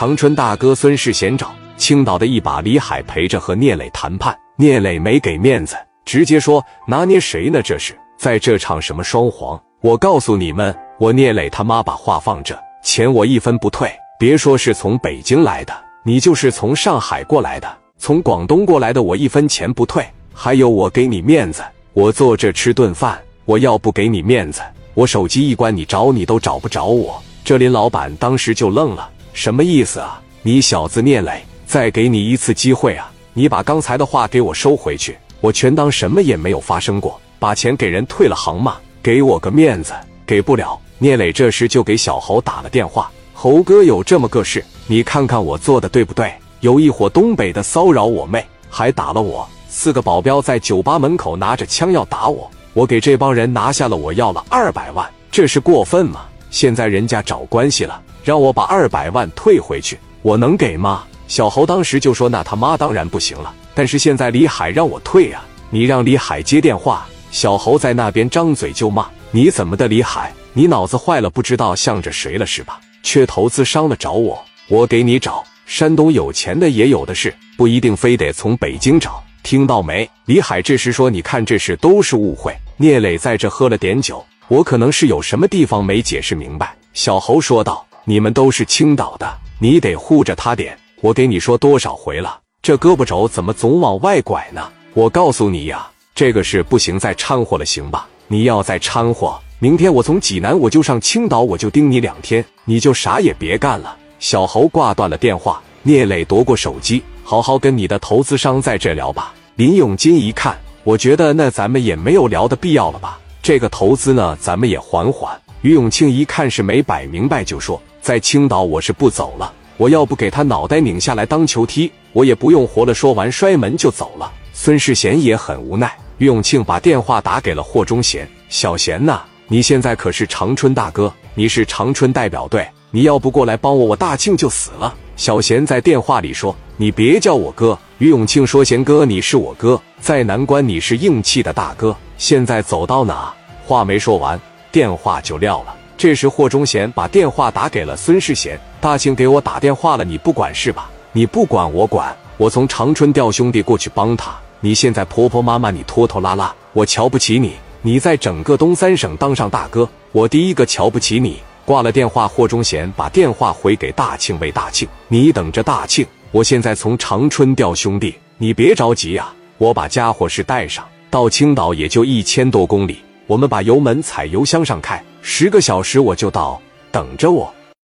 长春大哥孙世贤找青岛的一把李海陪着和聂磊谈判，聂磊没给面子，直接说拿捏谁呢？这是在这唱什么双簧？我告诉你们，我聂磊他妈把话放这，钱我一分不退。别说是从北京来的，你就是从上海过来的，从广东过来的，我一分钱不退。还有我给你面子，我坐这吃顿饭，我要不给你面子，我手机一关，你找你都找不着我。这林老板当时就愣了，什么意思啊？你小子聂磊，再给你一次机会啊！你把刚才的话给我收回去，我全当什么也没有发生过，把钱给人退了行吗？给我个面子，给不了。聂磊这时就给小侯打了电话：“侯哥，有这么个事，你看看我做的对不对？有一伙东北的骚扰我妹，还打了我。四个保镖在酒吧门口拿着枪要打我，我给这帮人拿下了，我要了二百万，这是过分吗？现在人家找关系了，让我把二百万退回去，我能给吗？”小侯当时就说：“那他妈当然不行了，但是现在李海让我退啊，你让李海接电话。”小侯在那边张嘴就骂：“你怎么的，李海？你脑子坏了？不知道向着谁了是吧？缺投资商了找我，我给你找。山东有钱的也有的是，不一定非得从北京找，听到没？”李海这时说：“你看这事都是误会。”聂磊在这喝了点酒，我可能是有什么地方没解释明白。小侯说道：“你们都是青岛的，你得护着他点。我给你说多少回了，这胳膊肘怎么总往外拐呢？我告诉你呀。”这个事不行，再掺和了，行吧？你要再掺和，明天我从济南我就上青岛，我就盯你两天，你就啥也别干了。小侯挂断了电话，聂磊夺过手机，好好跟你的投资商在这聊吧。林永金一看，我觉得那咱们也没有聊的必要了吧？这个投资呢，咱们也缓缓。于永庆一看是没摆明白，就说在青岛我是不走了，我要不给他脑袋拧下来当球踢，我也不用活了。说完摔门就走了。孙世贤也很无奈。于永庆把电话打给了霍忠贤：“小贤呐，你现在可是长春大哥，你是长春代表队，你要不过来帮我，我大庆就死了。”小贤在电话里说：“你别叫我哥。”于永庆说：“贤哥，你是我哥，在南关你是硬气的大哥，现在走到哪？”话没说完，电话就撂了。这时霍忠贤把电话打给了孙世贤：“大庆给我打电话了，你不管是吧？你不管我管，我从长春调兄弟过去帮他。”你现在婆婆妈妈，你拖拖拉拉，我瞧不起你。你在整个东三省当上大哥，我第一个瞧不起你。挂了电话，霍忠贤把电话回给大庆，为大庆，你等着大庆，我现在从长春调兄弟，你别着急啊，我把家伙事带上，到青岛也就一千多公里，我们把油门踩油箱上开，十个小时我就到，等着我。